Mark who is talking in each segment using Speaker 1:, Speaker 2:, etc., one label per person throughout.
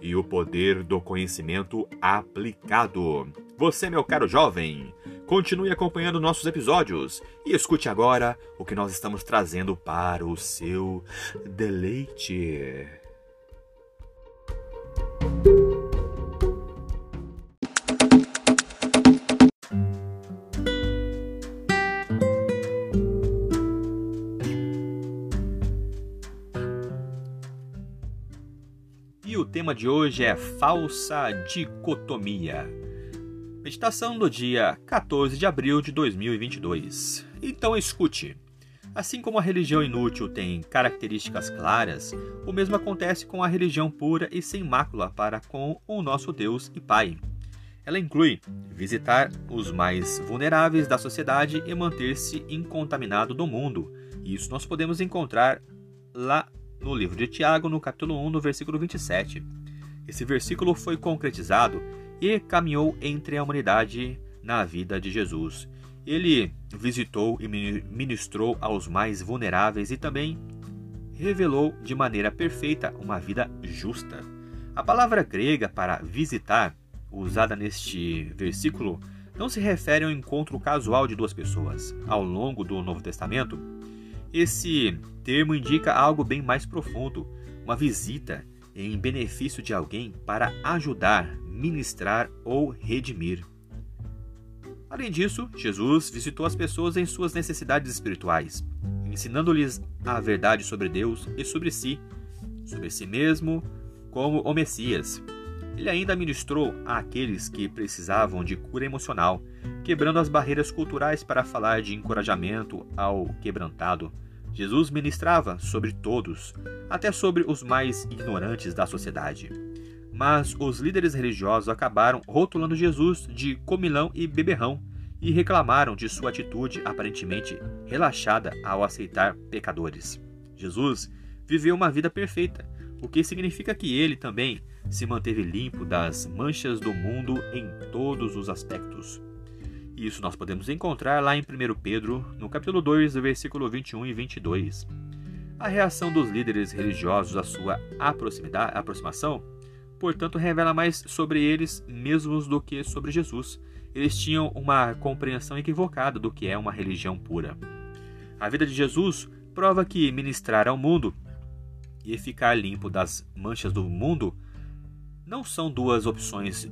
Speaker 1: e o poder do conhecimento aplicado. Você, meu caro jovem, Continue acompanhando nossos episódios e escute agora o que nós estamos trazendo para o seu deleite. Tema de hoje é falsa dicotomia. Meditação do dia 14 de abril de 2022. Então escute. Assim como a religião inútil tem características claras, o mesmo acontece com a religião pura e sem mácula para com o nosso Deus e Pai. Ela inclui visitar os mais vulneráveis da sociedade e manter-se incontaminado do mundo. Isso nós podemos encontrar lá no livro de Tiago, no capítulo 1, no versículo 27. Esse versículo foi concretizado e caminhou entre a humanidade na vida de Jesus. Ele visitou e ministrou aos mais vulneráveis e também revelou de maneira perfeita uma vida justa. A palavra grega para visitar, usada neste versículo, não se refere ao encontro casual de duas pessoas. Ao longo do Novo Testamento, esse termo indica algo bem mais profundo, uma visita em benefício de alguém para ajudar, ministrar ou redimir. Além disso, Jesus visitou as pessoas em suas necessidades espirituais, ensinando-lhes a verdade sobre Deus e sobre si, sobre si mesmo, como o Messias. Ele ainda ministrou àqueles que precisavam de cura emocional, quebrando as barreiras culturais para falar de encorajamento ao quebrantado. Jesus ministrava sobre todos, até sobre os mais ignorantes da sociedade. Mas os líderes religiosos acabaram rotulando Jesus de comilão e beberrão e reclamaram de sua atitude aparentemente relaxada ao aceitar pecadores. Jesus viveu uma vida perfeita, o que significa que ele também se manteve limpo das manchas do mundo em todos os aspectos. Isso nós podemos encontrar lá em 1 Pedro, no capítulo 2, versículo 21 e 22. A reação dos líderes religiosos à sua aproximação portanto, revela mais sobre eles mesmos do que sobre Jesus. Eles tinham uma compreensão equivocada do que é uma religião pura. A vida de Jesus prova que ministrar ao mundo e ficar limpo das manchas do mundo não são duas opções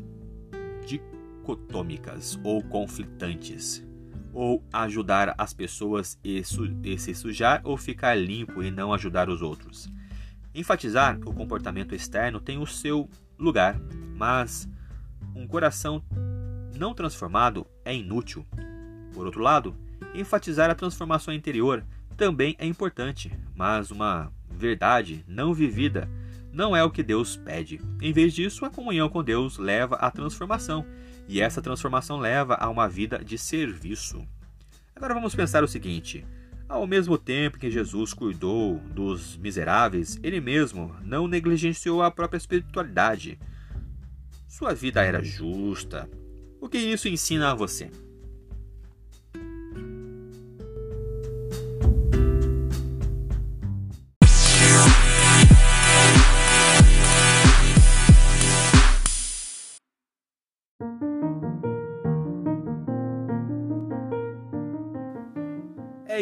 Speaker 1: dicotômicas ou conflitantes. Ou ajudar as pessoas e, su e se sujar ou ficar limpo e não ajudar os outros. Enfatizar o comportamento externo tem o seu lugar, mas um coração não transformado é inútil. Por outro lado, enfatizar a transformação interior também é importante, mas uma verdade não vivida não é o que Deus pede. Em vez disso, a comunhão com Deus leva à transformação, e essa transformação leva a uma vida de serviço. Agora vamos pensar o seguinte: ao mesmo tempo que Jesus cuidou dos miseráveis, ele mesmo não negligenciou a própria espiritualidade. Sua vida era justa. O que isso ensina a você?